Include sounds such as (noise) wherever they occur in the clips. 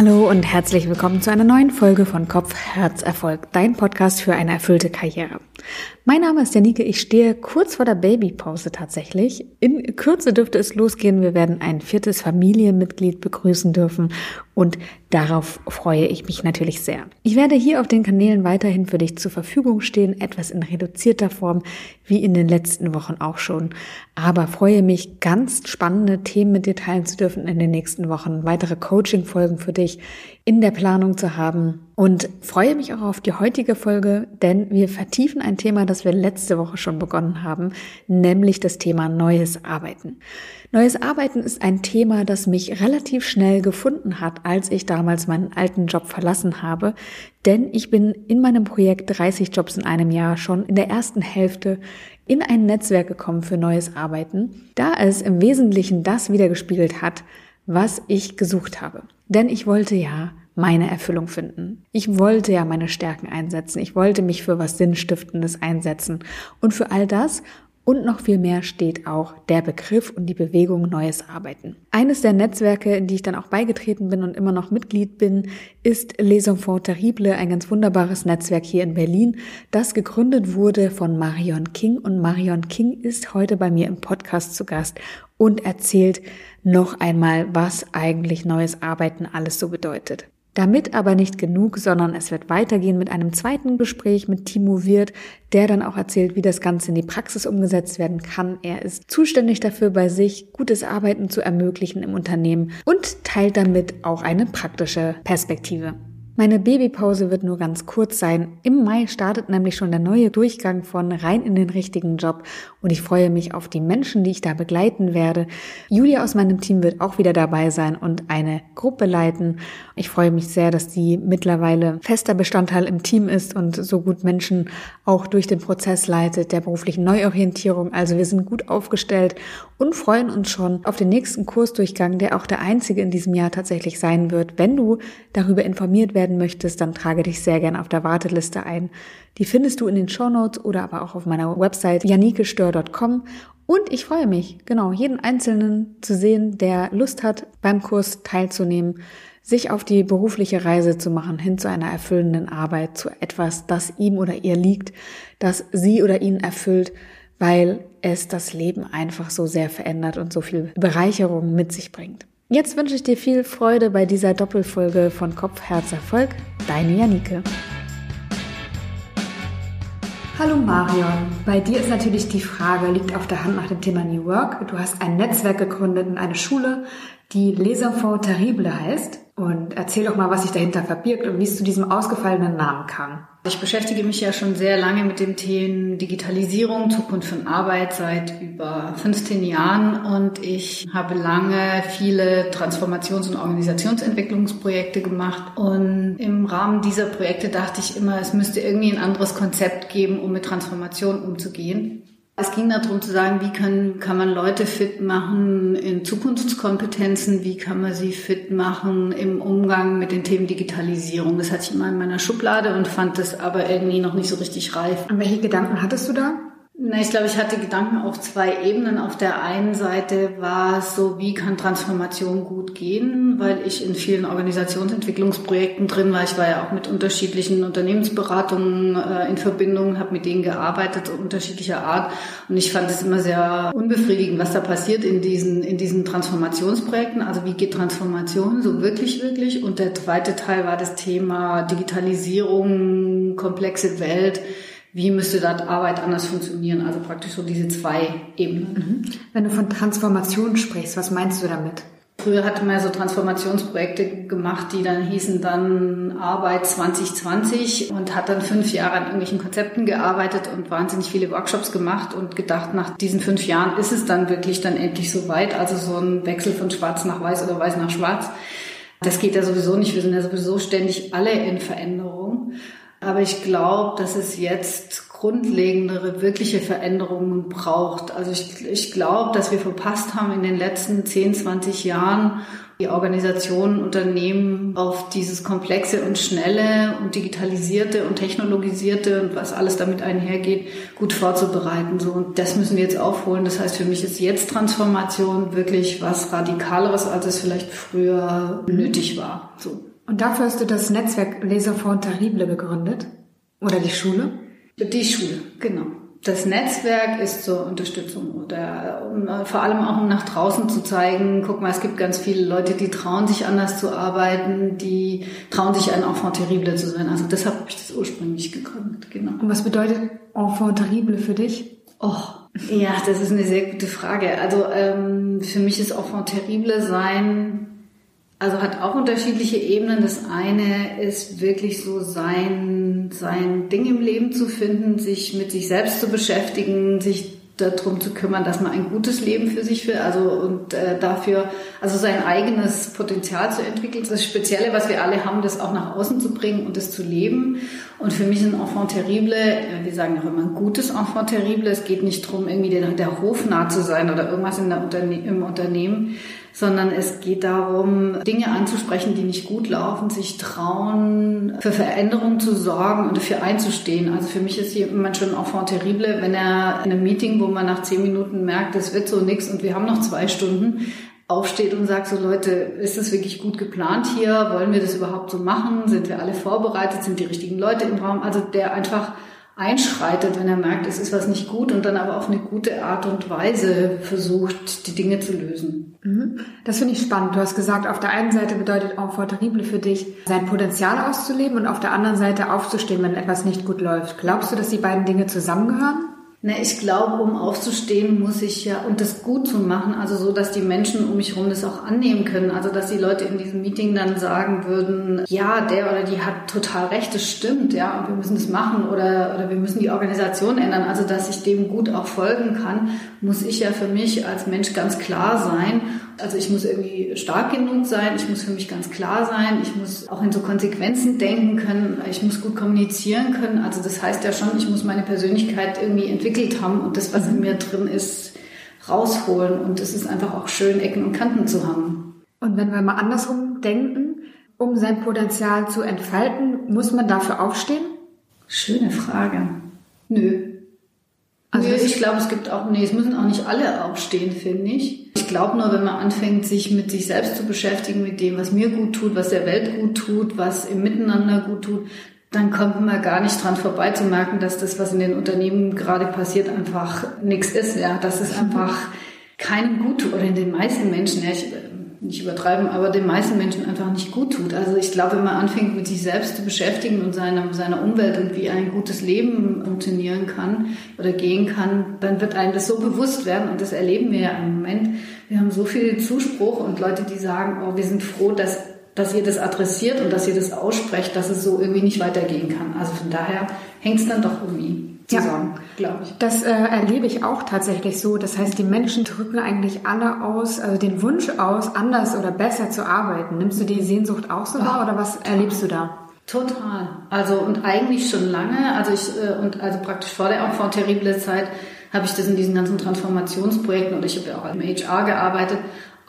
Hallo und herzlich willkommen zu einer neuen Folge von Kopf, Herz, Erfolg, dein Podcast für eine erfüllte Karriere. Mein Name ist Janike, ich stehe kurz vor der Babypause tatsächlich. In Kürze dürfte es losgehen, wir werden ein viertes Familienmitglied begrüßen dürfen. Und darauf freue ich mich natürlich sehr. Ich werde hier auf den Kanälen weiterhin für dich zur Verfügung stehen, etwas in reduzierter Form, wie in den letzten Wochen auch schon, aber freue mich, ganz spannende Themen mit dir teilen zu dürfen in den nächsten Wochen, weitere Coaching-Folgen für dich in der Planung zu haben und freue mich auch auf die heutige Folge, denn wir vertiefen ein Thema, das wir letzte Woche schon begonnen haben, nämlich das Thema neues Arbeiten. Neues Arbeiten ist ein Thema, das mich relativ schnell gefunden hat, als ich damals meinen alten Job verlassen habe, denn ich bin in meinem Projekt 30 Jobs in einem Jahr schon in der ersten Hälfte in ein Netzwerk gekommen für neues Arbeiten, da es im Wesentlichen das wiedergespiegelt hat, was ich gesucht habe. Denn ich wollte ja meine Erfüllung finden. Ich wollte ja meine Stärken einsetzen. Ich wollte mich für was Sinnstiftendes einsetzen. Und für all das und noch viel mehr steht auch der Begriff und die Bewegung Neues Arbeiten. Eines der Netzwerke, in die ich dann auch beigetreten bin und immer noch Mitglied bin, ist Les Enfants Terribles, ein ganz wunderbares Netzwerk hier in Berlin, das gegründet wurde von Marion King. Und Marion King ist heute bei mir im Podcast zu Gast und erzählt noch einmal, was eigentlich neues Arbeiten alles so bedeutet. Damit aber nicht genug, sondern es wird weitergehen mit einem zweiten Gespräch mit Timo Wirth, der dann auch erzählt, wie das Ganze in die Praxis umgesetzt werden kann. Er ist zuständig dafür, bei sich gutes Arbeiten zu ermöglichen im Unternehmen und teilt damit auch eine praktische Perspektive. Meine Babypause wird nur ganz kurz sein. Im Mai startet nämlich schon der neue Durchgang von rein in den richtigen Job und ich freue mich auf die Menschen, die ich da begleiten werde. Julia aus meinem Team wird auch wieder dabei sein und eine Gruppe leiten. Ich freue mich sehr, dass sie mittlerweile fester Bestandteil im Team ist und so gut Menschen auch durch den Prozess leitet der beruflichen Neuorientierung. Also wir sind gut aufgestellt und freuen uns schon auf den nächsten Kursdurchgang, der auch der einzige in diesem Jahr tatsächlich sein wird. Wenn du darüber informiert werden möchtest, dann trage dich sehr gerne auf der Warteliste ein. Die findest du in den Show Notes oder aber auch auf meiner Website janikestör.com und ich freue mich, genau, jeden Einzelnen zu sehen, der Lust hat, beim Kurs teilzunehmen sich auf die berufliche Reise zu machen, hin zu einer erfüllenden Arbeit, zu etwas, das ihm oder ihr liegt, das sie oder ihn erfüllt, weil es das Leben einfach so sehr verändert und so viel Bereicherung mit sich bringt. Jetzt wünsche ich dir viel Freude bei dieser Doppelfolge von Kopf, Herz, Erfolg. Deine Janike. Hallo Marion, bei dir ist natürlich die Frage, liegt auf der Hand nach dem Thema New Work. Du hast ein Netzwerk gegründet in eine Schule, die Les Enfants Terribles heißt. Und erzähl doch mal, was sich dahinter verbirgt und wie es zu diesem ausgefallenen Namen kam. Ich beschäftige mich ja schon sehr lange mit dem Thema Digitalisierung, Zukunft von Arbeit seit über 15 Jahren und ich habe lange viele Transformations- und Organisationsentwicklungsprojekte gemacht und im Rahmen dieser Projekte dachte ich immer, es müsste irgendwie ein anderes Konzept geben, um mit Transformation umzugehen. Es ging darum zu sagen, wie kann, kann man Leute fit machen in Zukunftskompetenzen, wie kann man sie fit machen im Umgang mit den Themen Digitalisierung. Das hatte ich immer in meiner Schublade und fand das aber irgendwie noch nicht so richtig reif. Und welche Gedanken hattest du da? Na, ich glaube, ich hatte Gedanken auf zwei Ebenen. Auf der einen Seite war es so, wie kann Transformation gut gehen, weil ich in vielen Organisationsentwicklungsprojekten drin war. Ich war ja auch mit unterschiedlichen Unternehmensberatungen äh, in Verbindung, habe mit denen gearbeitet, unterschiedlicher Art. Und ich fand es immer sehr unbefriedigend, was da passiert in diesen, in diesen Transformationsprojekten. Also wie geht Transformation so wirklich, wirklich? Und der zweite Teil war das Thema Digitalisierung, komplexe Welt wie müsste dort Arbeit anders funktionieren? Also praktisch so diese zwei Ebenen. Mhm. Wenn du von Transformation sprichst, was meinst du damit? Früher hatte man ja so Transformationsprojekte gemacht, die dann hießen dann Arbeit 2020 und hat dann fünf Jahre an irgendwelchen Konzepten gearbeitet und wahnsinnig viele Workshops gemacht und gedacht, nach diesen fünf Jahren ist es dann wirklich dann endlich so weit. Also so ein Wechsel von schwarz nach weiß oder weiß nach schwarz. Das geht ja sowieso nicht. Wir sind ja sowieso ständig alle in Veränderung. Aber ich glaube, dass es jetzt grundlegendere, wirkliche Veränderungen braucht. Also ich, ich glaube, dass wir verpasst haben in den letzten 10, 20 Jahren, die Organisationen, Unternehmen auf dieses komplexe und schnelle und digitalisierte und technologisierte und was alles damit einhergeht, gut vorzubereiten. So, und das müssen wir jetzt aufholen. Das heißt, für mich ist jetzt Transformation wirklich was Radikaleres, als es vielleicht früher nötig war. So. Und dafür hast du das Netzwerk Les Enfants Terribles gegründet? Oder die Schule? Die Schule, genau. Das Netzwerk ist zur Unterstützung oder um, vor allem auch um nach draußen zu zeigen, guck mal, es gibt ganz viele Leute, die trauen sich anders zu arbeiten, die trauen sich ein Enfant terrible zu sein. Also deshalb habe ich das ursprünglich gegründet, genau. Und was bedeutet Enfant terrible für dich? Och, ja, das ist eine sehr gute Frage. Also ähm, für mich ist Enfant terrible sein also hat auch unterschiedliche Ebenen. Das eine ist wirklich so sein, sein Ding im Leben zu finden, sich mit sich selbst zu beschäftigen, sich darum zu kümmern, dass man ein gutes Leben für sich will, also und äh, dafür, also sein eigenes Potenzial zu entwickeln. Das Spezielle, was wir alle haben, das auch nach außen zu bringen und das zu leben. Und für mich ein Enfant terrible, äh, wir sagen auch immer ein gutes Enfant terrible. Es geht nicht darum, irgendwie der, der Hofnah zu sein oder irgendwas in der Unterne im Unternehmen, sondern es geht darum, Dinge anzusprechen, die nicht gut laufen, sich trauen, für Veränderungen zu sorgen und dafür einzustehen. Also für mich ist jemand schon enfant terrible, wenn er in einem Meeting, wo man nach zehn Minuten merkt, es wird so nichts und wir haben noch zwei Stunden, aufsteht und sagt so, Leute, ist das wirklich gut geplant hier? Wollen wir das überhaupt so machen? Sind wir alle vorbereitet? Sind die richtigen Leute im Raum? Also der einfach einschreitet, wenn er merkt, es ist was nicht gut und dann aber auf eine gute Art und Weise versucht, die Dinge zu lösen. Mhm. Das finde ich spannend. Du hast gesagt, auf der einen Seite bedeutet Enfant terrible für dich, sein Potenzial auszuleben und auf der anderen Seite aufzustehen, wenn etwas nicht gut läuft. Glaubst du, dass die beiden Dinge zusammengehören? Na, ich glaube, um aufzustehen, muss ich ja, und das gut zu machen, also so, dass die Menschen um mich herum das auch annehmen können. Also, dass die Leute in diesem Meeting dann sagen würden, ja, der oder die hat total recht, das stimmt, ja, und wir müssen das machen oder, oder wir müssen die Organisation ändern. Also, dass ich dem gut auch folgen kann, muss ich ja für mich als Mensch ganz klar sein also ich muss irgendwie stark genug sein, ich muss für mich ganz klar sein, ich muss auch in so Konsequenzen denken können, ich muss gut kommunizieren können. Also das heißt ja schon, ich muss meine Persönlichkeit irgendwie entwickelt haben und das, was in mir drin ist, rausholen. Und es ist einfach auch schön, Ecken und Kanten zu haben. Und wenn wir mal andersrum denken, um sein Potenzial zu entfalten, muss man dafür aufstehen? Schöne Frage. Nö, also nee, ich glaube, es gibt auch, nee, es müssen auch nicht alle aufstehen, finde ich. Ich glaube nur, wenn man anfängt, sich mit sich selbst zu beschäftigen, mit dem, was mir gut tut, was der Welt gut tut, was im Miteinander gut tut, dann kommt man gar nicht dran vorbei zu merken, dass das, was in den Unternehmen gerade passiert, einfach nichts ist, ja, dass (laughs) es einfach keinem gut tut oder in den meisten Menschen, ja, ich, nicht übertreiben, aber den meisten Menschen einfach nicht gut tut. Also ich glaube, wenn man anfängt, mit sich selbst zu beschäftigen und seiner, seiner Umwelt und wie ein gutes Leben funktionieren kann oder gehen kann, dann wird einem das so bewusst werden und das erleben wir ja im Moment. Wir haben so viel Zuspruch und Leute, die sagen, oh, wir sind froh, dass dass ihr das adressiert und dass ihr das aussprecht, dass es so irgendwie nicht weitergehen kann. Also von daher hängt es dann doch irgendwie zusammen, ja, glaube ich. Das äh, erlebe ich auch tatsächlich so. Das heißt, die Menschen drücken eigentlich alle aus, also den Wunsch aus, anders oder besser zu arbeiten. Nimmst du die Sehnsucht auch so wahr oder was erlebst du da? Total. Also und eigentlich schon lange. Also ich äh, und also praktisch vor der Enfant terrible Zeit habe ich das in diesen ganzen Transformationsprojekten und ich habe ja auch im HR gearbeitet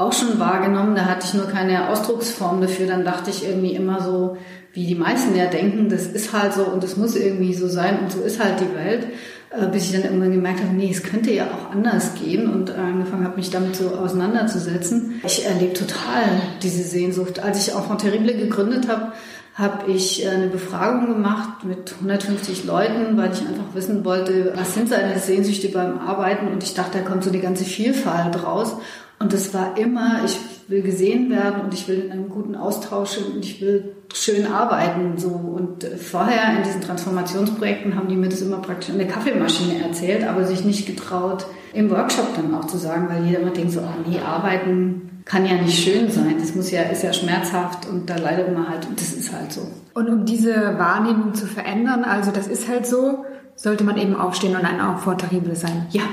auch schon wahrgenommen. Da hatte ich nur keine Ausdrucksform dafür. Dann dachte ich irgendwie immer so, wie die meisten ja denken, das ist halt so und es muss irgendwie so sein und so ist halt die Welt. Äh, bis ich dann irgendwann gemerkt habe, nee, es könnte ja auch anders gehen und angefangen habe, mich damit so auseinanderzusetzen. Ich erlebe total diese Sehnsucht. Als ich auch von Terrible gegründet habe, habe ich eine Befragung gemacht mit 150 Leuten, weil ich einfach wissen wollte, was sind seine Sehnsüchte beim Arbeiten und ich dachte, da kommt so eine ganze Vielfalt raus. Und das war immer, ich will gesehen werden und ich will in einem guten Austausch und ich will schön arbeiten. So. Und vorher in diesen Transformationsprojekten haben die mir das immer praktisch an der Kaffeemaschine erzählt, aber sich nicht getraut, im Workshop dann auch zu sagen, weil jeder immer denkt so, ah nee, arbeiten kann ja nicht schön sein. Das muss ja, ist ja schmerzhaft und da leidet man halt und das ist halt so. Und um diese Wahrnehmung zu verändern, also das ist halt so, sollte man eben aufstehen und ein terrible sein. Ja,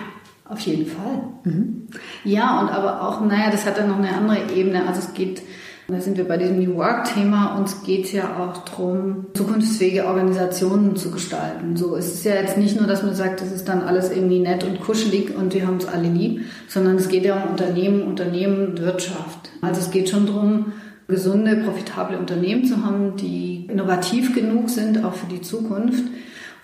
auf jeden Fall. Mhm. Ja, und aber auch, naja, das hat dann noch eine andere Ebene. Also es geht, da sind wir bei diesem New Work-Thema, uns geht ja auch darum, zukunftsfähige Organisationen zu gestalten. So es ist ja jetzt nicht nur, dass man sagt, das ist dann alles irgendwie nett und kuschelig und wir haben es alle lieb, sondern es geht ja um Unternehmen, Unternehmen, Wirtschaft. Also es geht schon darum, gesunde, profitable Unternehmen zu haben, die innovativ genug sind, auch für die Zukunft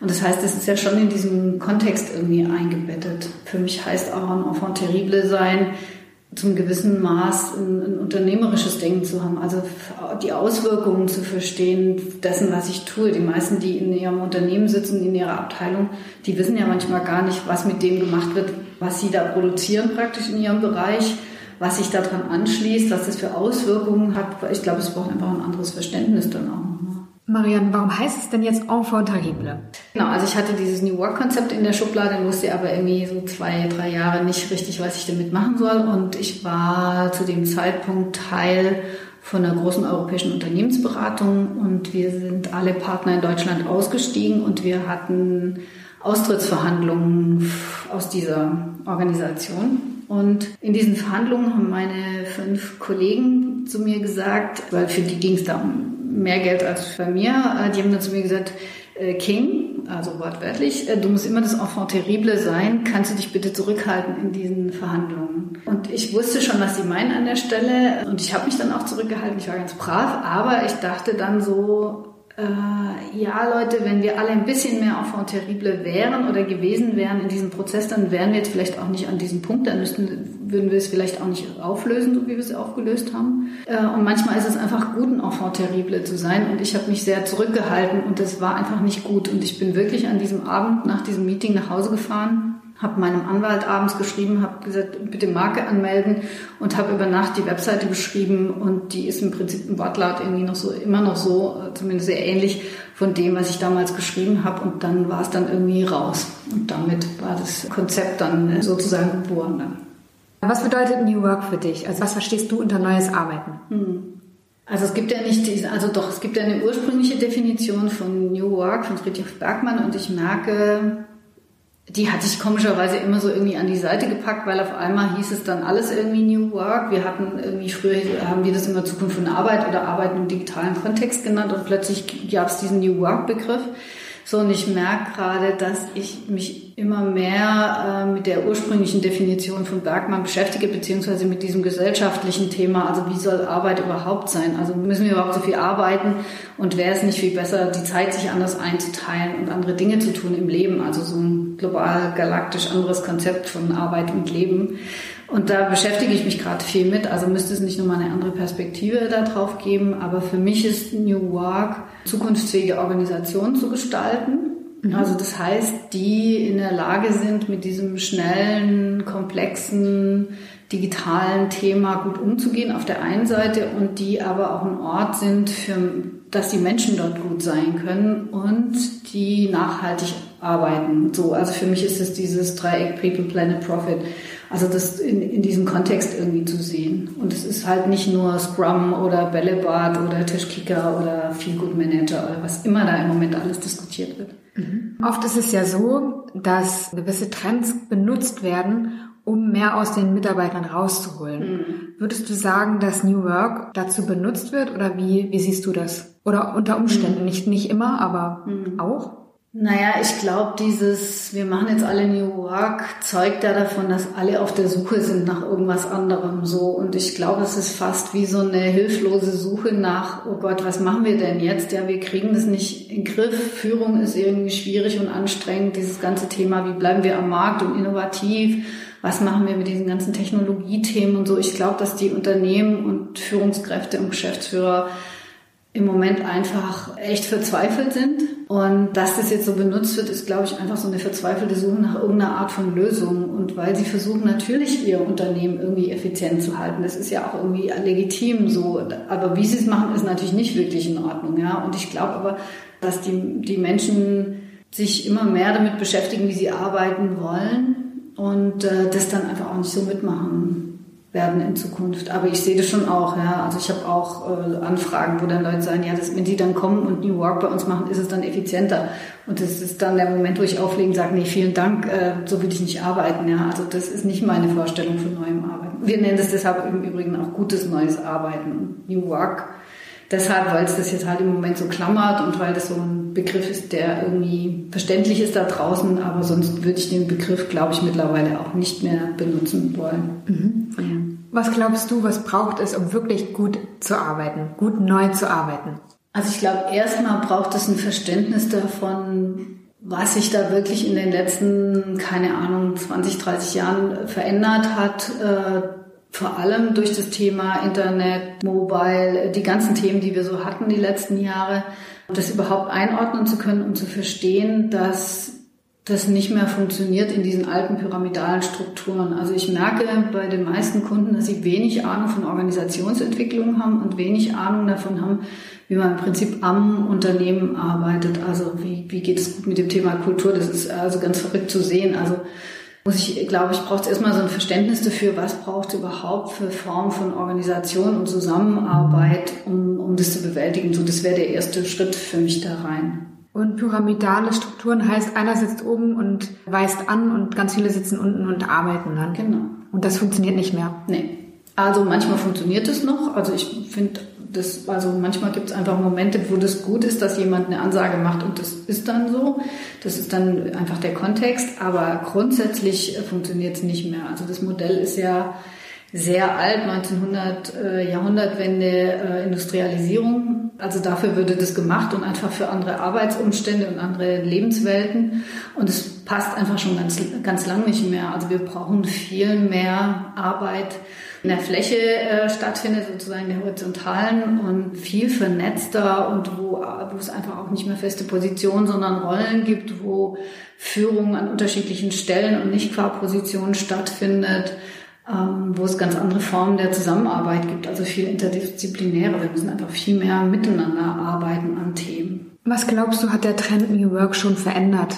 und das heißt, es ist ja schon in diesem Kontext irgendwie eingebettet. Für mich heißt auch ein Enfant terrible sein, zum gewissen Maß ein, ein, unternehmerisches Denken zu haben, also die Auswirkungen zu verstehen dessen, was ich tue. Die meisten, die in ihrem Unternehmen sitzen, in ihrer Abteilung, die wissen ja manchmal gar nicht, was mit dem gemacht wird, was sie da produzieren praktisch in ihrem Bereich, was sich daran anschließt, was das für Auswirkungen hat. Ich glaube, es braucht einfach ein anderes Verständnis dann auch. Marianne, warum heißt es denn jetzt Enfant terrible? Genau, also ich hatte dieses New Work-Konzept in der Schublade, wusste aber irgendwie so zwei, drei Jahre nicht richtig, was ich damit machen soll. Und ich war zu dem Zeitpunkt Teil von einer großen europäischen Unternehmensberatung und wir sind alle Partner in Deutschland ausgestiegen und wir hatten Austrittsverhandlungen aus dieser Organisation. Und in diesen Verhandlungen haben meine fünf Kollegen zu mir gesagt, weil für die ging es da um mehr Geld als bei mir. Äh, die haben dann zu mir gesagt, äh, King, also wortwörtlich, äh, du musst immer das Enfant terrible sein, kannst du dich bitte zurückhalten in diesen Verhandlungen. Und ich wusste schon, was sie meinen an der Stelle und ich habe mich dann auch zurückgehalten, ich war ganz brav, aber ich dachte dann so, äh, ja, Leute, wenn wir alle ein bisschen mehr Enfant terrible wären oder gewesen wären in diesem Prozess, dann wären wir jetzt vielleicht auch nicht an diesem Punkt, dann müssten, würden wir es vielleicht auch nicht auflösen, so wie wir es aufgelöst haben. Äh, und manchmal ist es einfach gut, ein Enfant terrible zu sein. Und ich habe mich sehr zurückgehalten und das war einfach nicht gut. Und ich bin wirklich an diesem Abend nach diesem Meeting nach Hause gefahren habe meinem Anwalt abends geschrieben, habe gesagt, bitte Marke anmelden und habe über Nacht die Webseite beschrieben und die ist im Prinzip im Wortlaut irgendwie noch so, immer noch so, äh, zumindest sehr ähnlich von dem, was ich damals geschrieben habe und dann war es dann irgendwie raus und damit war das Konzept dann äh, sozusagen geboren dann. Was bedeutet New Work für dich? Also was verstehst du unter neues Arbeiten? Hm. Also es gibt ja nicht diese, also doch, es gibt ja eine ursprüngliche Definition von New Work von Friedrich Bergmann und ich merke, die hatte ich komischerweise immer so irgendwie an die Seite gepackt, weil auf einmal hieß es dann alles irgendwie New Work. Wir hatten irgendwie früher haben wir das immer Zukunft von Arbeit oder Arbeit im digitalen Kontext genannt und plötzlich gab es diesen New Work Begriff. So, und ich merke gerade, dass ich mich immer mehr äh, mit der ursprünglichen Definition von Bergmann beschäftige, beziehungsweise mit diesem gesellschaftlichen Thema. Also wie soll Arbeit überhaupt sein? Also müssen wir überhaupt so viel arbeiten? Und wäre es nicht viel besser, die Zeit sich anders einzuteilen und andere Dinge zu tun im Leben? Also so ein global galaktisch anderes Konzept von Arbeit und Leben. Und da beschäftige ich mich gerade viel mit. Also müsste es nicht nur mal eine andere Perspektive darauf geben. Aber für mich ist New Work, zukunftsfähige Organisationen zu gestalten. Mhm. Also das heißt, die in der Lage sind, mit diesem schnellen, komplexen, digitalen Thema gut umzugehen auf der einen Seite und die aber auch ein Ort sind, für, dass die Menschen dort gut sein können und die nachhaltig arbeiten. So, also für mich ist es dieses Dreieck People, Planet, Profit. Also das in, in diesem Kontext irgendwie zu sehen. Und es ist halt nicht nur Scrum oder Bällebad oder Tischkicker oder Feel Good Manager oder was immer da im Moment alles diskutiert wird. Mhm. Oft ist es ja so, dass gewisse Trends benutzt werden, um mehr aus den Mitarbeitern rauszuholen. Mhm. Würdest du sagen, dass New Work dazu benutzt wird oder wie, wie siehst du das? Oder unter Umständen, mhm. nicht, nicht immer, aber mhm. auch? Naja, ich glaube, dieses, wir machen jetzt alle New Work, zeugt ja davon, dass alle auf der Suche sind nach irgendwas anderem so. Und ich glaube, es ist fast wie so eine hilflose Suche nach, oh Gott, was machen wir denn jetzt? Ja, wir kriegen das nicht in Griff. Führung ist irgendwie schwierig und anstrengend. Dieses ganze Thema, wie bleiben wir am Markt und innovativ? Was machen wir mit diesen ganzen Technologiethemen und so? Ich glaube, dass die Unternehmen und Führungskräfte und Geschäftsführer im Moment einfach echt verzweifelt sind. Und dass das jetzt so benutzt wird, ist, glaube ich, einfach so eine verzweifelte Suche nach irgendeiner Art von Lösung. Und weil sie versuchen natürlich ihr Unternehmen irgendwie effizient zu halten. Das ist ja auch irgendwie legitim so. Aber wie sie es machen, ist natürlich nicht wirklich in Ordnung. Ja. Und ich glaube aber, dass die, die Menschen sich immer mehr damit beschäftigen, wie sie arbeiten wollen und äh, das dann einfach auch nicht so mitmachen werden in Zukunft. Aber ich sehe das schon auch, ja. Also ich habe auch äh, Anfragen, wo dann Leute sagen, ja, das, wenn die dann kommen und New Work bei uns machen, ist es dann effizienter. Und das ist dann der Moment, wo ich auflegen und sage, nee, vielen Dank, äh, so will ich nicht arbeiten, ja. Also das ist nicht meine Vorstellung von neuem Arbeiten. Wir nennen das deshalb im Übrigen auch gutes neues Arbeiten. Und New Work deshalb, weil es das jetzt halt im Moment so klammert und weil das so ein Begriff ist, der irgendwie verständlich ist da draußen, aber sonst würde ich den Begriff, glaube ich, mittlerweile auch nicht mehr benutzen wollen. Mhm. Was glaubst du, was braucht es, um wirklich gut zu arbeiten, gut neu zu arbeiten? Also ich glaube, erstmal braucht es ein Verständnis davon, was sich da wirklich in den letzten, keine Ahnung, 20, 30 Jahren verändert hat, äh, vor allem durch das Thema Internet, Mobile, die ganzen Themen, die wir so hatten die letzten Jahre, das überhaupt einordnen zu können und zu verstehen, dass das nicht mehr funktioniert in diesen alten pyramidalen Strukturen. Also ich merke bei den meisten Kunden, dass sie wenig Ahnung von Organisationsentwicklung haben und wenig Ahnung davon haben, wie man im Prinzip am Unternehmen arbeitet. Also wie, wie geht es gut mit dem Thema Kultur? Das ist also ganz verrückt zu sehen. Also muss ich, glaube ich, braucht es erstmal so ein Verständnis dafür, was braucht es überhaupt für Formen von Organisation und Zusammenarbeit, um, um das zu bewältigen. So, das wäre der erste Schritt für mich da rein. Und pyramidale Strukturen heißt, einer sitzt oben und weist an und ganz viele sitzen unten und arbeiten dann. Genau. Und das funktioniert nicht mehr. Nee. Also manchmal funktioniert es noch. Also ich finde, das, also manchmal gibt es einfach Momente, wo das gut ist, dass jemand eine Ansage macht und das ist dann so. Das ist dann einfach der Kontext. Aber grundsätzlich funktioniert es nicht mehr. Also das Modell ist ja sehr alt, 1900 äh, Jahrhundertwende äh, Industrialisierung. Also dafür würde das gemacht und einfach für andere Arbeitsumstände und andere Lebenswelten. Und es passt einfach schon ganz, ganz lang nicht mehr. Also wir brauchen viel mehr Arbeit in der Fläche äh, stattfindet, sozusagen der horizontalen und viel vernetzter und wo, wo es einfach auch nicht mehr feste Positionen, sondern Rollen gibt, wo Führung an unterschiedlichen Stellen und nicht qua Position stattfindet, wo es ganz andere Formen der Zusammenarbeit gibt, also viel interdisziplinärer. Wir müssen einfach viel mehr miteinander arbeiten an Themen. Was glaubst du, hat der Trend New Work schon verändert?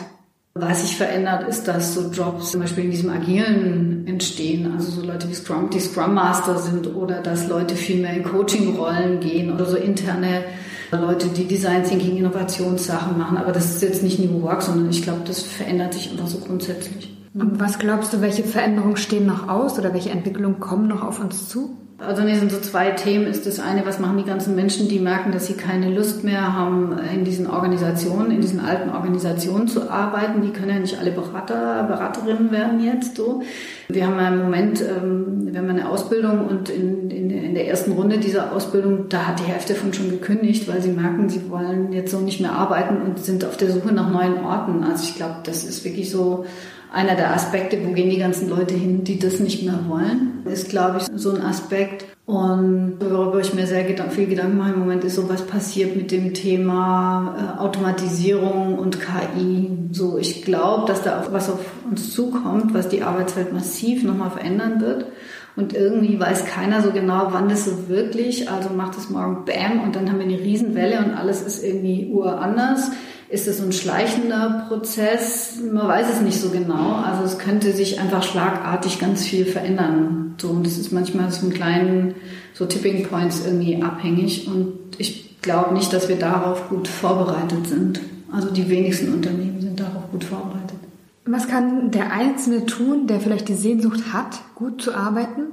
Was sich verändert, ist, dass so Jobs zum Beispiel in diesem Agilen entstehen, also so Leute wie Scrum, die Scrum Master sind oder dass Leute viel mehr in Coaching-Rollen gehen oder so interne Leute, die Design Thinking, Innovationssachen machen. Aber das ist jetzt nicht New Work, sondern ich glaube, das verändert sich einfach so grundsätzlich. Was glaubst du, welche Veränderungen stehen noch aus oder welche Entwicklungen kommen noch auf uns zu? Also mir sind so zwei Themen. Ist das eine, was machen die ganzen Menschen, die merken, dass sie keine Lust mehr haben, in diesen Organisationen, in diesen alten Organisationen zu arbeiten. Die können ja nicht alle Berater, Beraterinnen werden jetzt so. Wir haben ja im Moment, ähm, wir haben eine Ausbildung und in, in, in der ersten Runde dieser Ausbildung, da hat die Hälfte von schon gekündigt, weil sie merken, sie wollen jetzt so nicht mehr arbeiten und sind auf der Suche nach neuen Orten. Also ich glaube, das ist wirklich so einer der Aspekte, wo gehen die ganzen Leute hin, die das nicht mehr wollen, ist, glaube ich, so ein Aspekt. Und worüber ich mir sehr viel Gedanken mache im Moment, ist so, was passiert mit dem Thema äh, Automatisierung und KI. So, ich glaube, dass da was auf uns zukommt, was die Arbeitswelt massiv nochmal verändern wird. Und irgendwie weiß keiner so genau, wann das so wirklich, also macht es morgen Bam und dann haben wir eine Riesenwelle und alles ist irgendwie uranders. Ist es ein schleichender Prozess? Man weiß es nicht so genau. Also es könnte sich einfach schlagartig ganz viel verändern. So, und das ist manchmal so ein kleinen, so Tipping Points irgendwie abhängig. Und ich glaube nicht, dass wir darauf gut vorbereitet sind. Also die wenigsten Unternehmen sind darauf gut vorbereitet. Was kann der Einzelne tun, der vielleicht die Sehnsucht hat, gut zu arbeiten,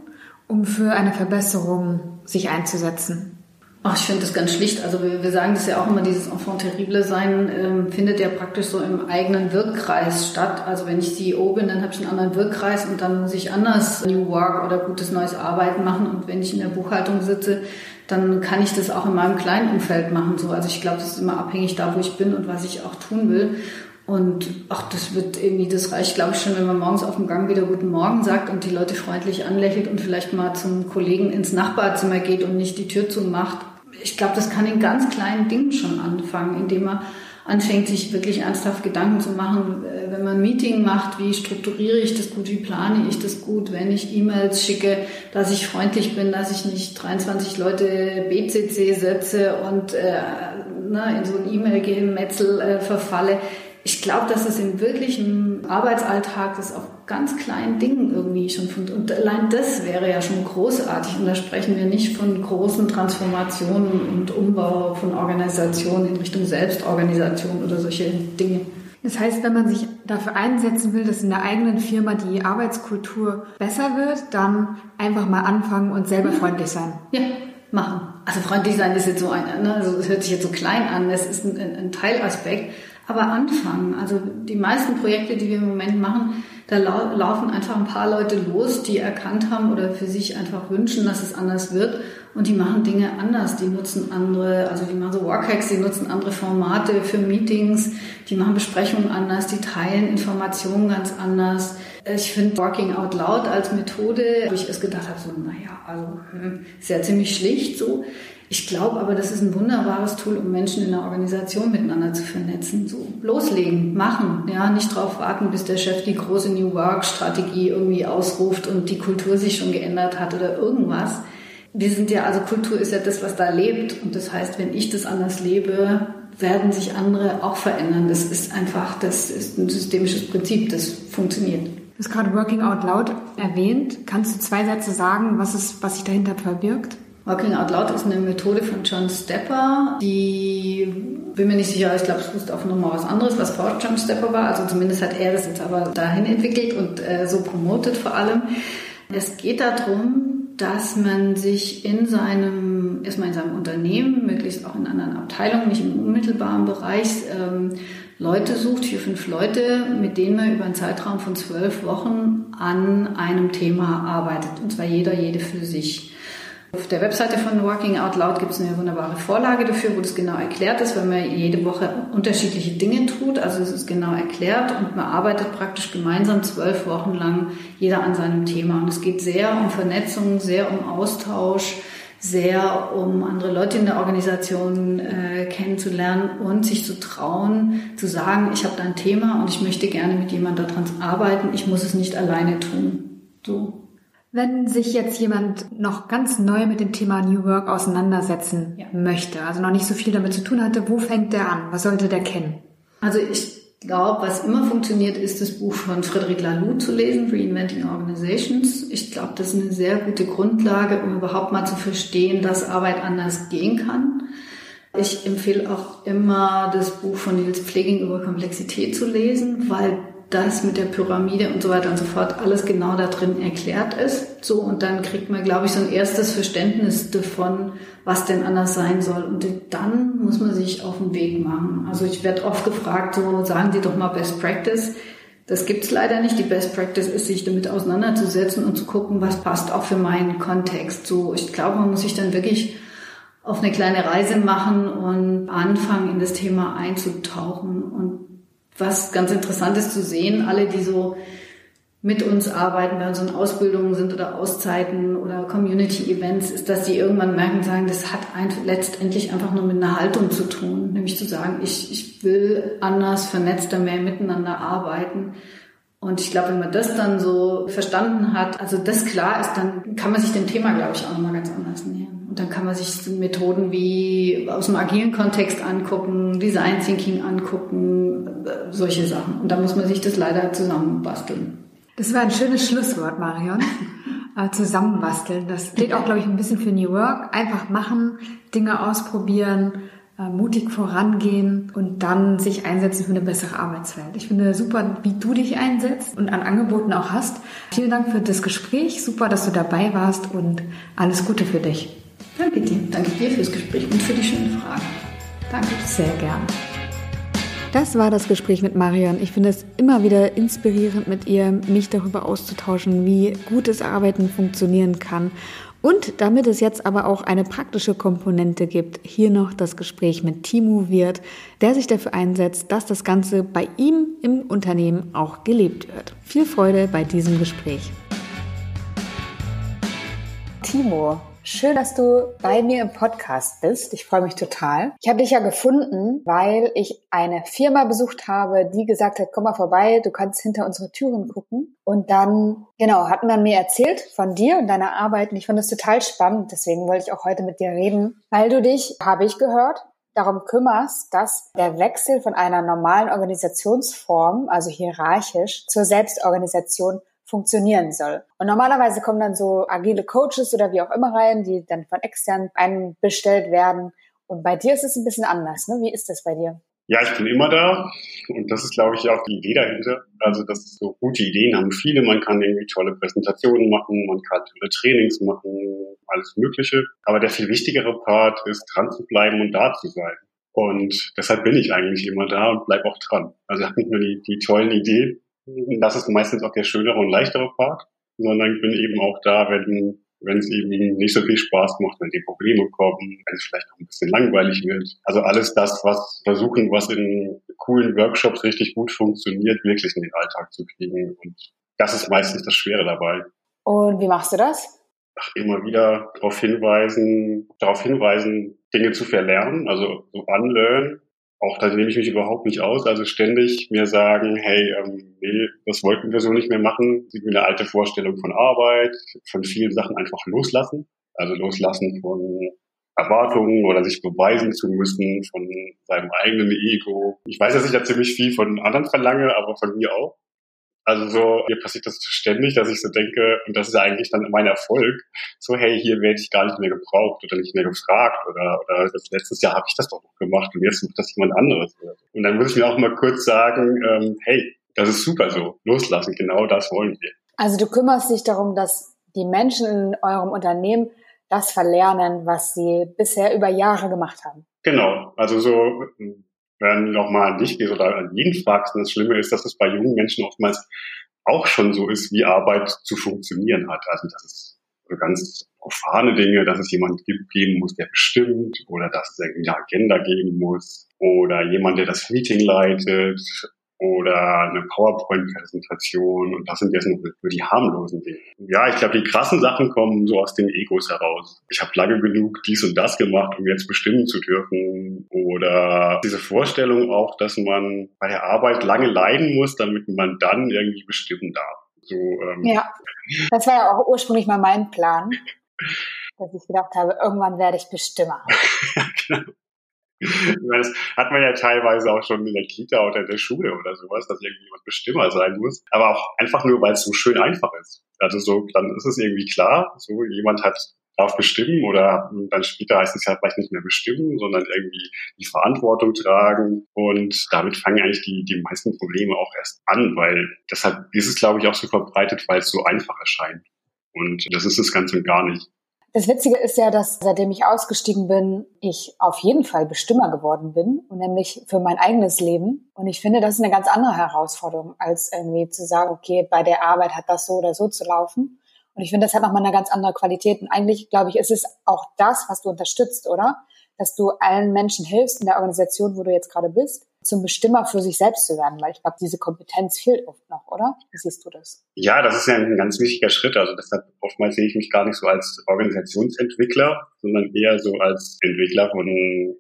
um für eine Verbesserung sich einzusetzen? Ach, ich finde das ganz schlicht. Also wir, wir sagen das ja auch immer, dieses Enfant terrible sein ähm, findet ja praktisch so im eigenen Wirkkreis statt. Also wenn ich CEO bin, dann habe ich einen anderen Wirkkreis und dann muss ich anders New Work oder gutes neues Arbeiten machen. Und wenn ich in der Buchhaltung sitze, dann kann ich das auch in meinem kleinen Umfeld machen. So, also ich glaube, das ist immer abhängig da, wo ich bin und was ich auch tun will. Und ach, das wird irgendwie, das reicht, glaube ich, schon, wenn man morgens auf dem Gang wieder Guten Morgen sagt und die Leute freundlich anlächelt und vielleicht mal zum Kollegen ins Nachbarzimmer geht und nicht die Tür zumacht ich glaube, das kann in ganz kleinen Dingen schon anfangen, indem man anfängt, sich wirklich ernsthaft Gedanken zu machen, äh, wenn man ein Meeting macht, wie strukturiere ich das gut, wie plane ich das gut, wenn ich E-Mails schicke, dass ich freundlich bin, dass ich nicht 23 Leute BCC setze und äh, ne, in so ein E-Mail-Gemetzel äh, verfalle ich glaube, dass es im wirklichen Arbeitsalltag das auf ganz kleinen Dingen irgendwie schon funkt. Und allein das wäre ja schon großartig. Und da sprechen wir nicht von großen Transformationen und Umbau von Organisationen in Richtung Selbstorganisation oder solche Dinge. Das heißt, wenn man sich dafür einsetzen will, dass in der eigenen Firma die Arbeitskultur besser wird, dann einfach mal anfangen und selber freundlich sein. Ja, machen. Also freundlich sein ist jetzt so ein, ne, also es hört sich jetzt so klein an, das ist ein, ein Teilaspekt. Aber anfangen. Also die meisten Projekte, die wir im Moment machen, da lau laufen einfach ein paar Leute los, die erkannt haben oder für sich einfach wünschen, dass es anders wird. Und die machen Dinge anders. Die nutzen andere, also die machen so Workhacks, die nutzen andere Formate für Meetings, die machen Besprechungen anders, die teilen Informationen ganz anders. Ich finde Working Out Loud als Methode, wo ich erst gedacht habe, so, naja, also hm, ist ja ziemlich schlicht so. Ich glaube aber, das ist ein wunderbares Tool, um Menschen in der Organisation miteinander zu vernetzen. So loslegen, machen, ja, nicht drauf warten, bis der Chef die große New Work Strategie irgendwie ausruft und die Kultur sich schon geändert hat oder irgendwas. Wir sind ja, also Kultur ist ja das, was da lebt. Und das heißt, wenn ich das anders lebe, werden sich andere auch verändern. Das ist einfach, das ist ein systemisches Prinzip, das funktioniert. Du hast gerade Working Out Loud erwähnt. Kannst du zwei Sätze sagen, was, ist, was sich dahinter verbirgt? Walking Out Loud ist eine Methode von John Stepper, die, bin mir nicht sicher, ich glaube, es wusste auch nochmal was anderes, was vor John Stepper war. Also zumindest hat er das jetzt aber dahin entwickelt und äh, so promotet vor allem. Es geht darum, dass man sich in seinem, erstmal in seinem Unternehmen, möglichst auch in anderen Abteilungen, nicht im unmittelbaren Bereich, ähm, Leute sucht, vier, fünf Leute, mit denen man über einen Zeitraum von zwölf Wochen an einem Thema arbeitet. Und zwar jeder, jede für sich. Auf der Webseite von Working Out Loud gibt es eine wunderbare Vorlage dafür, wo das genau erklärt ist, weil man jede Woche unterschiedliche Dinge tut. Also es ist genau erklärt und man arbeitet praktisch gemeinsam zwölf Wochen lang jeder an seinem Thema. Und es geht sehr um Vernetzung, sehr um Austausch, sehr um andere Leute in der Organisation äh, kennenzulernen und sich zu trauen, zu sagen, ich habe da ein Thema und ich möchte gerne mit jemandem daran arbeiten. Ich muss es nicht alleine tun. So. Wenn sich jetzt jemand noch ganz neu mit dem Thema New Work auseinandersetzen ja. möchte, also noch nicht so viel damit zu tun hatte, wo fängt der an? Was sollte der kennen? Also ich glaube, was immer funktioniert, ist das Buch von Frederic Laloux zu lesen, Reinventing Organizations. Ich glaube, das ist eine sehr gute Grundlage, um überhaupt mal zu verstehen, dass Arbeit anders gehen kann. Ich empfehle auch immer das Buch von Nils Pfleging über Komplexität zu lesen, weil das mit der Pyramide und so weiter und so fort alles genau da drin erklärt ist. So, und dann kriegt man, glaube ich, so ein erstes Verständnis davon, was denn anders sein soll. Und dann muss man sich auf den Weg machen. Also ich werde oft gefragt, so sagen Sie doch mal Best Practice. Das gibt's leider nicht. Die Best Practice ist, sich damit auseinanderzusetzen und zu gucken, was passt auch für meinen Kontext. So, ich glaube, man muss sich dann wirklich auf eine kleine Reise machen und anfangen, in das Thema einzutauchen und was ganz interessant ist zu sehen, alle, die so mit uns arbeiten, bei unseren Ausbildungen sind oder Auszeiten oder Community-Events, ist, dass sie irgendwann merken sagen, das hat ein, letztendlich einfach nur mit einer Haltung zu tun, nämlich zu sagen, ich, ich will anders, vernetzter, mehr miteinander arbeiten. Und ich glaube, wenn man das dann so verstanden hat, also das klar ist, dann kann man sich dem Thema, glaube ich, auch nochmal ganz anders nähern. Und dann kann man sich Methoden wie aus dem agilen Kontext angucken, Design Thinking angucken, äh, solche Sachen. Und da muss man sich das leider zusammenbasteln. Das war ein schönes Schlusswort, Marion. (laughs) Äh, zusammenbasteln. Das steht auch, glaube ich, ein bisschen für New Work. Einfach machen, Dinge ausprobieren, äh, mutig vorangehen und dann sich einsetzen für eine bessere Arbeitswelt. Ich finde super, wie du dich einsetzt und an Angeboten auch hast. Vielen Dank für das Gespräch. Super, dass du dabei warst und alles Gute für dich. Danke dir. Danke dir fürs Gespräch und für die schönen Fragen. Danke. Sehr gern. Das war das Gespräch mit Marion. Ich finde es immer wieder inspirierend mit ihr, mich darüber auszutauschen, wie gutes Arbeiten funktionieren kann und damit es jetzt aber auch eine praktische Komponente gibt, hier noch das Gespräch mit Timo Wirt, der sich dafür einsetzt, dass das Ganze bei ihm im Unternehmen auch gelebt wird. Viel Freude bei diesem Gespräch. Timo, Schön, dass du bei mir im Podcast bist. Ich freue mich total. Ich habe dich ja gefunden, weil ich eine Firma besucht habe, die gesagt hat, komm mal vorbei, du kannst hinter unsere Türen gucken. Und dann, genau, hat man mir erzählt von dir und deiner Arbeit und ich fand das total spannend. Deswegen wollte ich auch heute mit dir reden, weil du dich, habe ich gehört, darum kümmerst, dass der Wechsel von einer normalen Organisationsform, also hierarchisch, zur Selbstorganisation funktionieren soll. Und normalerweise kommen dann so agile Coaches oder wie auch immer rein, die dann von extern einbestellt werden. Und bei dir ist es ein bisschen anders. Ne? Wie ist das bei dir? Ja, ich bin immer da und das ist, glaube ich, auch die Idee dahinter. Also, dass so gute Ideen haben viele. Man kann irgendwie tolle Präsentationen machen, man kann tolle Trainings machen, alles Mögliche. Aber der viel wichtigere Part ist, dran zu bleiben und da zu sein. Und deshalb bin ich eigentlich immer da und bleib auch dran. Also (laughs) nicht nur die, die tollen Ideen, das ist meistens auch der schönere und leichtere Part, sondern ich bin eben auch da, wenn wenn es eben nicht so viel Spaß macht, wenn die Probleme kommen, wenn es vielleicht auch ein bisschen langweilig wird. Also alles das, was versuchen, was in coolen Workshops richtig gut funktioniert, wirklich in den Alltag zu kriegen und Das ist meistens das Schwere dabei. Und wie machst du das? Ach, immer wieder darauf hinweisen, darauf hinweisen, Dinge zu verlernen, also so unlearn. Auch da nehme ich mich überhaupt nicht aus. Also ständig mir sagen, hey, ähm, nee, das wollten wir so nicht mehr machen. Sieht mir eine alte Vorstellung von Arbeit, von vielen Sachen einfach loslassen. Also loslassen von Erwartungen oder sich beweisen zu müssen von seinem eigenen Ego. Ich weiß, dass ich da ziemlich viel von anderen verlange, aber von mir auch. Also so, mir passiert das ständig, dass ich so denke, und das ist ja eigentlich dann mein Erfolg, so hey, hier werde ich gar nicht mehr gebraucht oder nicht mehr gefragt oder, oder das letztes Jahr habe ich das doch noch gemacht und jetzt macht das jemand anderes. Und dann muss ich mir auch mal kurz sagen, ähm, hey, das ist super so, loslassen, genau das wollen wir. Also du kümmerst dich darum, dass die Menschen in eurem Unternehmen das verlernen, was sie bisher über Jahre gemacht haben. Genau, also so, wenn du nochmal an dich gehst oder an jeden fragst, das Schlimme ist, dass es bei jungen Menschen oftmals auch schon so ist, wie Arbeit zu funktionieren hat. Also das ist so ganz profane Dinge, dass es jemand geben muss, der bestimmt, oder dass es irgendwie eine Agenda geben muss, oder jemand, der das Meeting leitet, oder eine PowerPoint-Präsentation und das sind jetzt nur die harmlosen Dinge. Ja, ich glaube, die krassen Sachen kommen so aus den Egos heraus. Ich habe lange genug dies und das gemacht, um jetzt bestimmen zu dürfen. Oder diese Vorstellung auch, dass man bei der Arbeit lange leiden muss, damit man dann irgendwie bestimmen darf. So, ähm, ja, das war ja auch ursprünglich mal mein Plan, dass ich gedacht habe, irgendwann werde ich Bestimmer. ja, (laughs) (laughs) genau. Das hat man ja teilweise auch schon in der Kita oder in der Schule oder sowas, dass irgendjemand Bestimmer sein muss. Aber auch einfach nur, weil es so schön einfach ist. Also so, dann ist es irgendwie klar, so jemand hat darf bestimmen oder dann später heißt es ja vielleicht nicht mehr bestimmen, sondern irgendwie die Verantwortung tragen. Und damit fangen eigentlich die, die meisten Probleme auch erst an, weil deshalb ist es, glaube ich, auch so verbreitet, weil es so einfach erscheint. Und das ist es ganz und gar nicht. Das Witzige ist ja, dass seitdem ich ausgestiegen bin, ich auf jeden Fall Bestimmer geworden bin und nämlich für mein eigenes Leben. Und ich finde, das ist eine ganz andere Herausforderung, als irgendwie zu sagen, okay, bei der Arbeit hat das so oder so zu laufen. Und ich finde, das hat nochmal eine ganz andere Qualität. Und eigentlich, glaube ich, ist es auch das, was du unterstützt, oder? Dass du allen Menschen hilfst in der Organisation, wo du jetzt gerade bist, zum Bestimmer für sich selbst zu werden, weil ich glaube, diese Kompetenz fehlt oft noch, oder? Wie siehst du das? Ja, das ist ja ein ganz wichtiger Schritt. Also deshalb oftmals sehe ich mich gar nicht so als Organisationsentwickler, sondern eher so als Entwickler von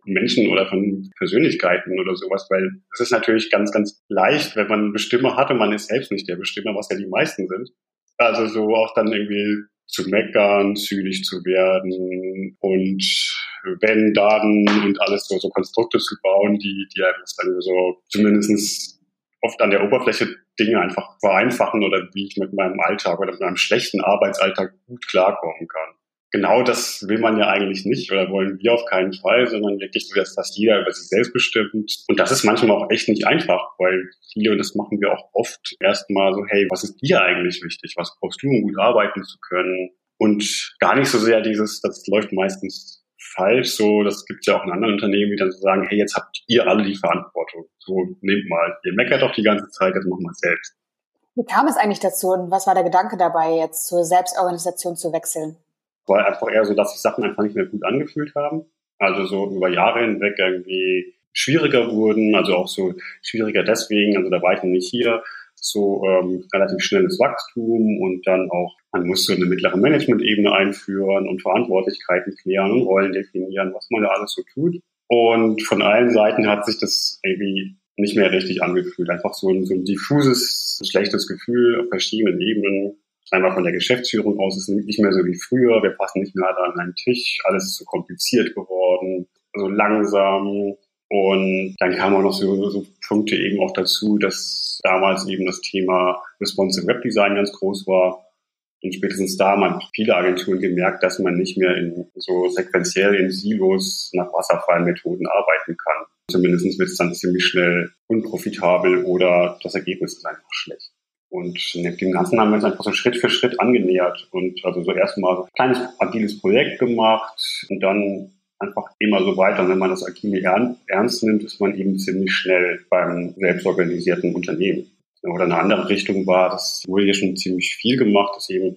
Menschen oder von Persönlichkeiten oder sowas, weil es ist natürlich ganz, ganz leicht, wenn man einen Bestimmer hat und man ist selbst nicht der Bestimmer, was ja die meisten sind. Also so auch dann irgendwie zu meckern, zynisch zu werden und wenn, dann und alles so, so Konstrukte zu bauen, die, die einem das dann so zumindestens oft an der Oberfläche Dinge einfach vereinfachen oder wie ich mit meinem Alltag oder mit meinem schlechten Arbeitsalltag gut klarkommen kann. Genau das will man ja eigentlich nicht oder wollen wir auf keinen Fall, sondern wirklich so, dass fast jeder über sich selbst bestimmt. Und das ist manchmal auch echt nicht einfach, weil viele, und das machen wir auch oft, erstmal so, hey, was ist dir eigentlich wichtig? Was brauchst du, um gut arbeiten zu können? Und gar nicht so sehr dieses, das läuft meistens falsch. So, das gibt ja auch in anderen Unternehmen, die dann so sagen, hey, jetzt habt ihr alle die Verantwortung. So, nehmt mal. Ihr meckert doch die ganze Zeit, jetzt machen wir es selbst. Wie kam es eigentlich dazu und was war der Gedanke dabei, jetzt zur Selbstorganisation zu wechseln? War einfach eher so, dass sich Sachen einfach nicht mehr gut angefühlt haben. Also so über Jahre hinweg irgendwie schwieriger wurden, also auch so schwieriger deswegen, also da war ich noch nicht hier, so ähm, relativ schnelles Wachstum und dann auch, man muss so eine mittlere Management-Ebene einführen und Verantwortlichkeiten klären und Rollen definieren, was man da alles so tut. Und von allen Seiten hat sich das irgendwie nicht mehr richtig angefühlt. Einfach so ein, so ein diffuses, schlechtes Gefühl auf verschiedenen Ebenen. Einmal von der Geschäftsführung aus ist nicht mehr so wie früher. Wir passen nicht mehr an einen Tisch. Alles ist so kompliziert geworden, so langsam. Und dann kamen auch noch so, so Punkte eben auch dazu, dass damals eben das Thema Responsive Web Design ganz groß war. Und spätestens da haben viele Agenturen gemerkt, dass man nicht mehr in so sequenziell in Silos nach Wasserfallmethoden arbeiten kann. Zumindest wird es dann ziemlich schnell unprofitabel oder das Ergebnis ist einfach schlecht. Und dem Ganzen haben wir uns einfach so Schritt für Schritt angenähert und also so erstmal ein kleines agiles Projekt gemacht und dann einfach immer so weiter. Und wenn man das Agile ernst nimmt, ist man eben ziemlich schnell beim selbstorganisierten Unternehmen. Oder eine andere Richtung war, das wurde hier schon ziemlich viel gemacht, dass eben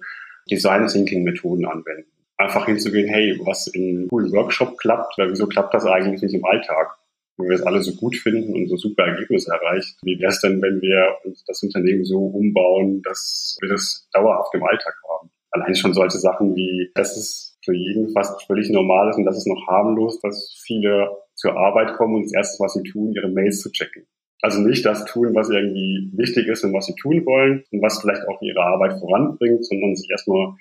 Design Thinking Methoden anwenden. Einfach hinzugehen, hey, was in coolen Workshop klappt, wieso klappt das eigentlich nicht im Alltag? wenn wir es alle so gut finden und so super Ergebnisse erreicht, wie wäre es denn, wenn wir uns das Unternehmen so umbauen, dass wir das dauerhaft im Alltag haben? Allein schon solche Sachen wie, dass es für jeden fast völlig normal ist und das ist noch harmlos, dass viele zur Arbeit kommen und das Erste, was sie tun, ihre Mails zu checken. Also nicht das tun, was irgendwie wichtig ist und was sie tun wollen und was vielleicht auch ihre Arbeit voranbringt, sondern sich erstmal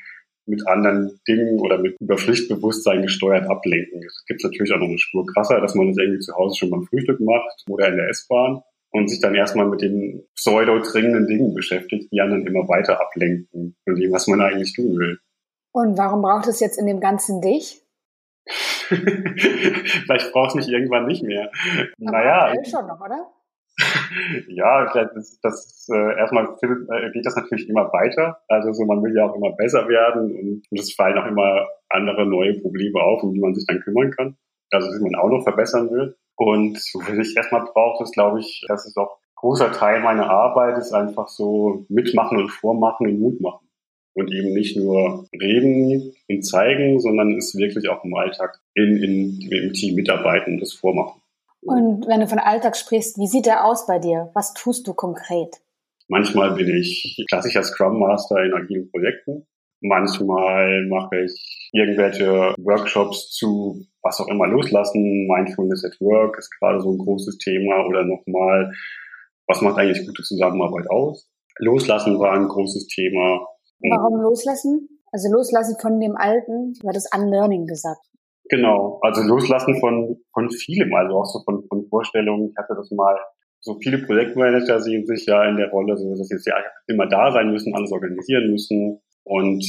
mit anderen Dingen oder mit über Pflichtbewusstsein gesteuert ablenken. Es gibt natürlich auch noch eine Spur krasser, dass man das irgendwie zu Hause schon beim Frühstück macht oder in der S-Bahn und sich dann erstmal mit den pseudo-dringenden Dingen beschäftigt, die anderen immer weiter ablenken von dem, was man eigentlich tun will. Und warum braucht es jetzt in dem Ganzen dich? (laughs) Vielleicht braucht es mich irgendwann nicht mehr. Aber naja. schon noch, oder? Ja, das, das äh, erstmal äh, geht das natürlich immer weiter. Also so, man will ja auch immer besser werden und, und es fallen auch immer andere neue Probleme auf, um die man sich dann kümmern kann. Also die man auch noch verbessern will. Und was ich erstmal brauche, ist, glaube ich, das ist auch großer Teil meiner Arbeit, ist einfach so mitmachen und vormachen und Mut machen. Und eben nicht nur reden und zeigen, sondern es wirklich auch im Alltag in, in, im Team mitarbeiten und das vormachen. Und wenn du von Alltag sprichst, wie sieht der aus bei dir? Was tust du konkret? Manchmal bin ich klassischer Scrum Master in agilen Projekten. Manchmal mache ich irgendwelche Workshops zu was auch immer loslassen. Mindfulness at Work ist gerade so ein großes Thema oder nochmal, was macht eigentlich gute Zusammenarbeit aus? Loslassen war ein großes Thema. Warum loslassen? Also loslassen von dem Alten, du hattest Unlearning gesagt. Genau, also loslassen von, von vielem, also auch so von, von Vorstellungen. Ich hatte das mal, so viele Projektmanager sehen sich ja in der Rolle, so dass sie jetzt ja immer da sein müssen, alles organisieren müssen. Und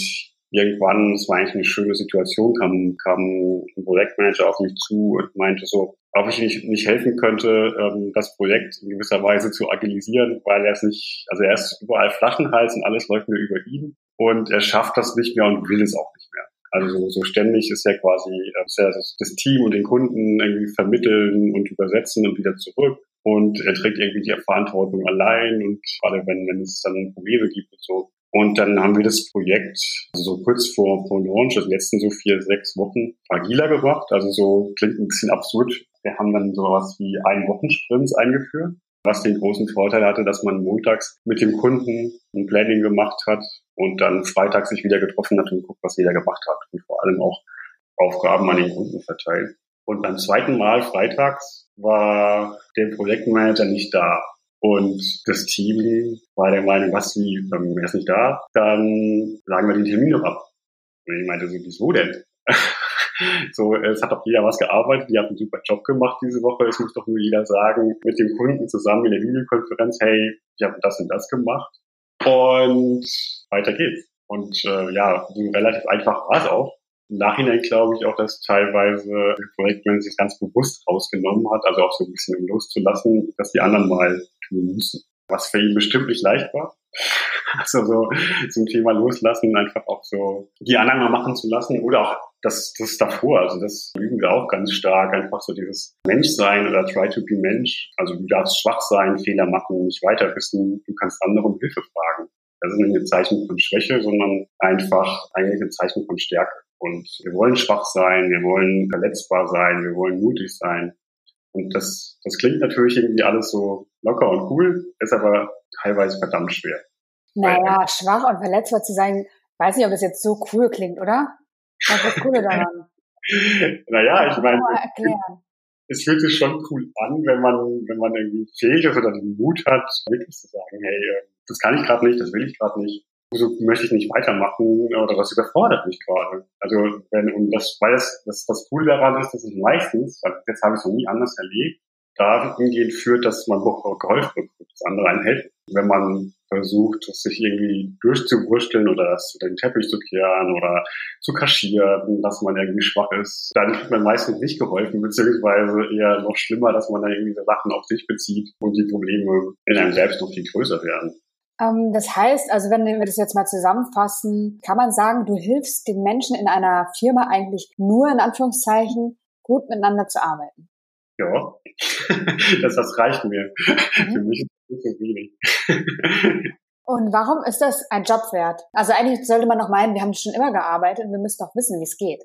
irgendwann, es war eigentlich eine schöne Situation, kam, kam ein Projektmanager auf mich zu und meinte so, ob ich nicht, nicht helfen könnte, ähm, das Projekt in gewisser Weise zu agilisieren, weil er es nicht, also er ist überall Flaschenhals und alles läuft nur über ihn und er schafft das nicht mehr und will es auch nicht mehr. Also so, so ständig ist ja quasi äh, ist ja das, das Team und den Kunden irgendwie vermitteln und übersetzen und wieder zurück. Und er trägt irgendwie die Verantwortung allein und gerade wenn, wenn es dann Probleme gibt und so. Und dann haben wir das Projekt also so kurz vor, vor Launch, also letzten so vier, sechs Wochen agiler gemacht. Also so klingt ein bisschen absurd. Wir haben dann sowas wie ein Wochensprints eingeführt, was den großen Vorteil hatte, dass man montags mit dem Kunden ein Planning gemacht hat und dann freitags sich wieder getroffen hat und guckt, was jeder gemacht hat und vor allem auch Aufgaben an den Kunden verteilt. Und beim zweiten Mal freitags war der Projektmanager nicht da. Und das Team war der Meinung, was, wie, ähm, er ist nicht da, dann sagen wir den Termin noch ab. Und ich meinte so, wieso denn? (laughs) so, es hat doch jeder was gearbeitet, die hat einen super Job gemacht diese Woche, es muss doch nur jeder sagen, mit dem Kunden zusammen in der Videokonferenz, hey, ich habe das und das gemacht. Und weiter geht's. Und äh, ja, relativ einfach war es auch. Im Nachhinein glaube ich auch, dass teilweise Projektmanager sich ganz bewusst rausgenommen hat, also auch so ein bisschen um loszulassen, dass die anderen mal tun müssen. Was für ihn bestimmt nicht leicht war. (laughs) Also so zum Thema loslassen, einfach auch so die anderen mal machen zu lassen oder auch das, das davor. Also das üben wir auch ganz stark. Einfach so dieses Menschsein oder try to be Mensch. Also du darfst schwach sein, Fehler machen, nicht weiter wissen. Du kannst andere um Hilfe fragen. Das ist nicht ein Zeichen von Schwäche, sondern einfach eigentlich ein Zeichen von Stärke. Und wir wollen schwach sein, wir wollen verletzbar sein, wir wollen mutig sein. Und das, das klingt natürlich irgendwie alles so locker und cool, ist aber teilweise verdammt schwer. Naja, schwach und verletzbar zu sein, weiß nicht, ob das jetzt so cool klingt, oder? Was ist das Coole daran? (laughs) naja, ich meine, es fühlt sich schon cool an, wenn man, wenn man irgendwie fähig ist oder den Mut hat, wirklich zu sagen, hey, ähm, das kann ich gerade nicht, das will ich gerade nicht, so möchte ich nicht weitermachen oder das überfordert mich gerade. Also wenn und das, weil das, das das Coole daran ist, dass ich meistens, weil jetzt habe ich es noch nie anders erlebt, da hingehend führt, dass man geholfen wird, dass andere einen helfen. Wenn man versucht, sich irgendwie durchzuwursteln oder das den Teppich zu kehren oder zu kaschieren, dass man irgendwie schwach ist, dann kriegt man meistens nicht geholfen, beziehungsweise eher noch schlimmer, dass man dann irgendwie Sachen auf sich bezieht und die Probleme in einem selbst noch viel größer werden. Ähm, das heißt, also wenn wir das jetzt mal zusammenfassen, kann man sagen, du hilfst den Menschen in einer Firma eigentlich nur in Anführungszeichen gut miteinander zu arbeiten. Ja, (laughs) das, das reicht mir. Mhm. Für mich ist das so wenig. (laughs) Und warum ist das ein Job wert? Also eigentlich sollte man doch meinen, wir haben schon immer gearbeitet und wir müssen doch wissen, wie es geht.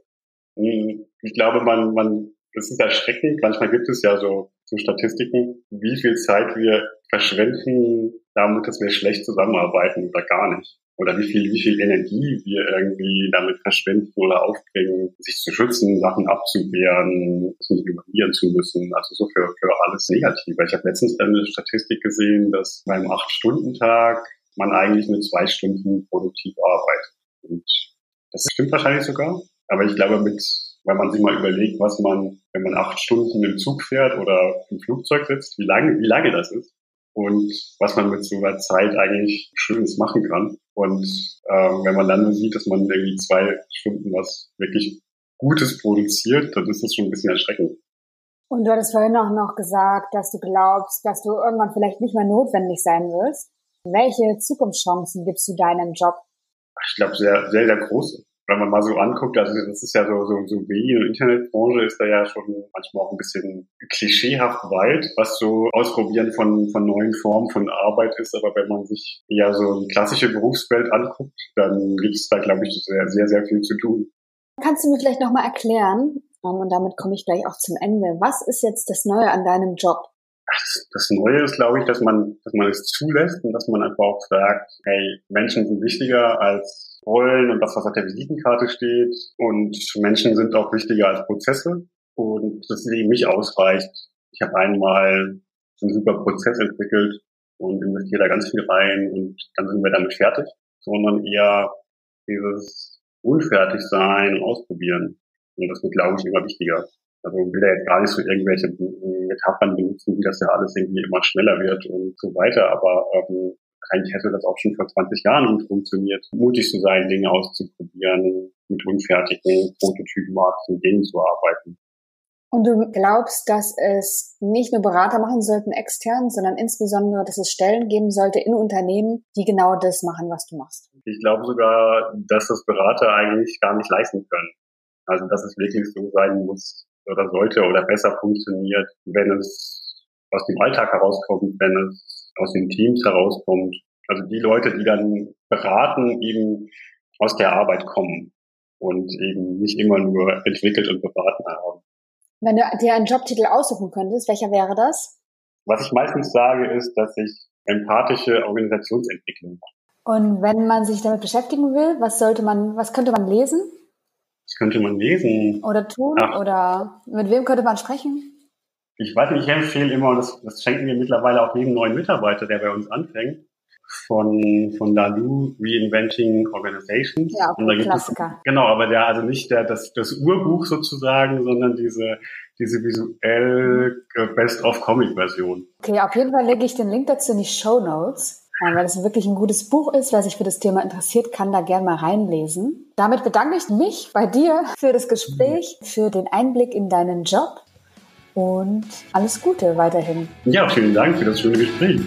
Ich glaube, man, man, das ist erschreckend. Manchmal gibt es ja so zu Statistiken, wie viel Zeit wir verschwenden damit, dass wir schlecht zusammenarbeiten oder gar nicht. Oder wie viel, wie viel Energie wir irgendwie damit verschwenden oder aufbringen, sich zu schützen, Sachen abzuwehren, nicht überwieren zu müssen. Also so für, für alles Negative. Ich habe letztens eine Statistik gesehen, dass beim Acht-Stunden-Tag man eigentlich mit zwei Stunden produktiv arbeitet. Und das stimmt wahrscheinlich sogar. Aber ich glaube, mit, wenn man sich mal überlegt, was man, wenn man acht Stunden im Zug fährt oder im Flugzeug sitzt, wie lange, wie lange das ist und was man mit so einer Zeit eigentlich Schönes machen kann. Und ähm, wenn man dann sieht, dass man irgendwie zwei Stunden was wirklich Gutes produziert, dann ist das schon ein bisschen erschreckend. Und du hattest vorhin auch noch gesagt, dass du glaubst, dass du irgendwann vielleicht nicht mehr notwendig sein wirst. Welche Zukunftschancen gibst du deinem Job? Ich glaube, sehr, sehr, sehr große wenn man mal so anguckt, also das ist ja so, so, so Medien- und Internetbranche ist da ja schon manchmal auch ein bisschen klischeehaft weit, was so Ausprobieren von, von neuen Formen von Arbeit ist. Aber wenn man sich ja so die klassische Berufswelt anguckt, dann gibt es da, glaube ich, sehr, sehr, sehr viel zu tun. Kannst du mir vielleicht nochmal erklären, ähm, und damit komme ich gleich auch zum Ende, was ist jetzt das Neue an deinem Job? Das Neue ist, glaube ich, dass man, dass man es zulässt und dass man einfach auch sagt, hey, Menschen sind wichtiger als Rollen und das, was auf der Visitenkarte steht. Und Menschen sind auch wichtiger als Prozesse. Und das eben nicht ausreicht. Ich habe einmal einen super Prozess entwickelt und investiere da ganz viel rein und dann sind wir damit fertig, sondern eher dieses Unfertigsein und Ausprobieren. Und das wird, glaube ich, immer wichtiger. Also will da jetzt gar nicht so irgendwelche Metaphern benutzen, wie das ja alles irgendwie immer schneller wird und so weiter, aber ähm, eigentlich hätte das auch schon vor 20 Jahren gut funktioniert, mutig zu sein, Dinge auszuprobieren, mit unfertigen, prototypenartigen Dingen zu arbeiten. Und du glaubst, dass es nicht nur Berater machen sollten extern, sondern insbesondere, dass es Stellen geben sollte in Unternehmen, die genau das machen, was du machst? Ich glaube sogar, dass das Berater eigentlich gar nicht leisten können. Also, dass es wirklich so sein muss oder sollte oder besser funktioniert, wenn es aus dem Alltag herauskommt, wenn es aus den Teams herauskommt. Also die Leute, die dann beraten, eben aus der Arbeit kommen und eben nicht immer nur entwickelt und beraten haben. Wenn du dir einen Jobtitel aussuchen könntest, welcher wäre das? Was ich meistens sage, ist, dass ich empathische Organisationsentwicklung mache. Und wenn man sich damit beschäftigen will, was sollte man, was könnte man lesen? Was könnte man lesen? Oder tun? Ach. Oder mit wem könnte man sprechen? Ich weiß nicht, ich empfehle immer, und das, das schenken wir mittlerweile auch jedem neuen Mitarbeiter, der bei uns anfängt, von, von Lalu Reinventing Organizations. Ja, und da Klassiker. Es, genau, aber der, also nicht der, das, das Urbuch sozusagen, sondern diese, diese visuell Best-of-Comic-Version. Okay, auf jeden Fall lege ich den Link dazu in die Show Notes. Weil es wirklich ein gutes Buch ist, wer sich für das Thema interessiert, kann da gerne mal reinlesen. Damit bedanke ich mich bei dir für das Gespräch, für den Einblick in deinen Job und alles Gute weiterhin. Ja, vielen Dank für das schöne Gespräch.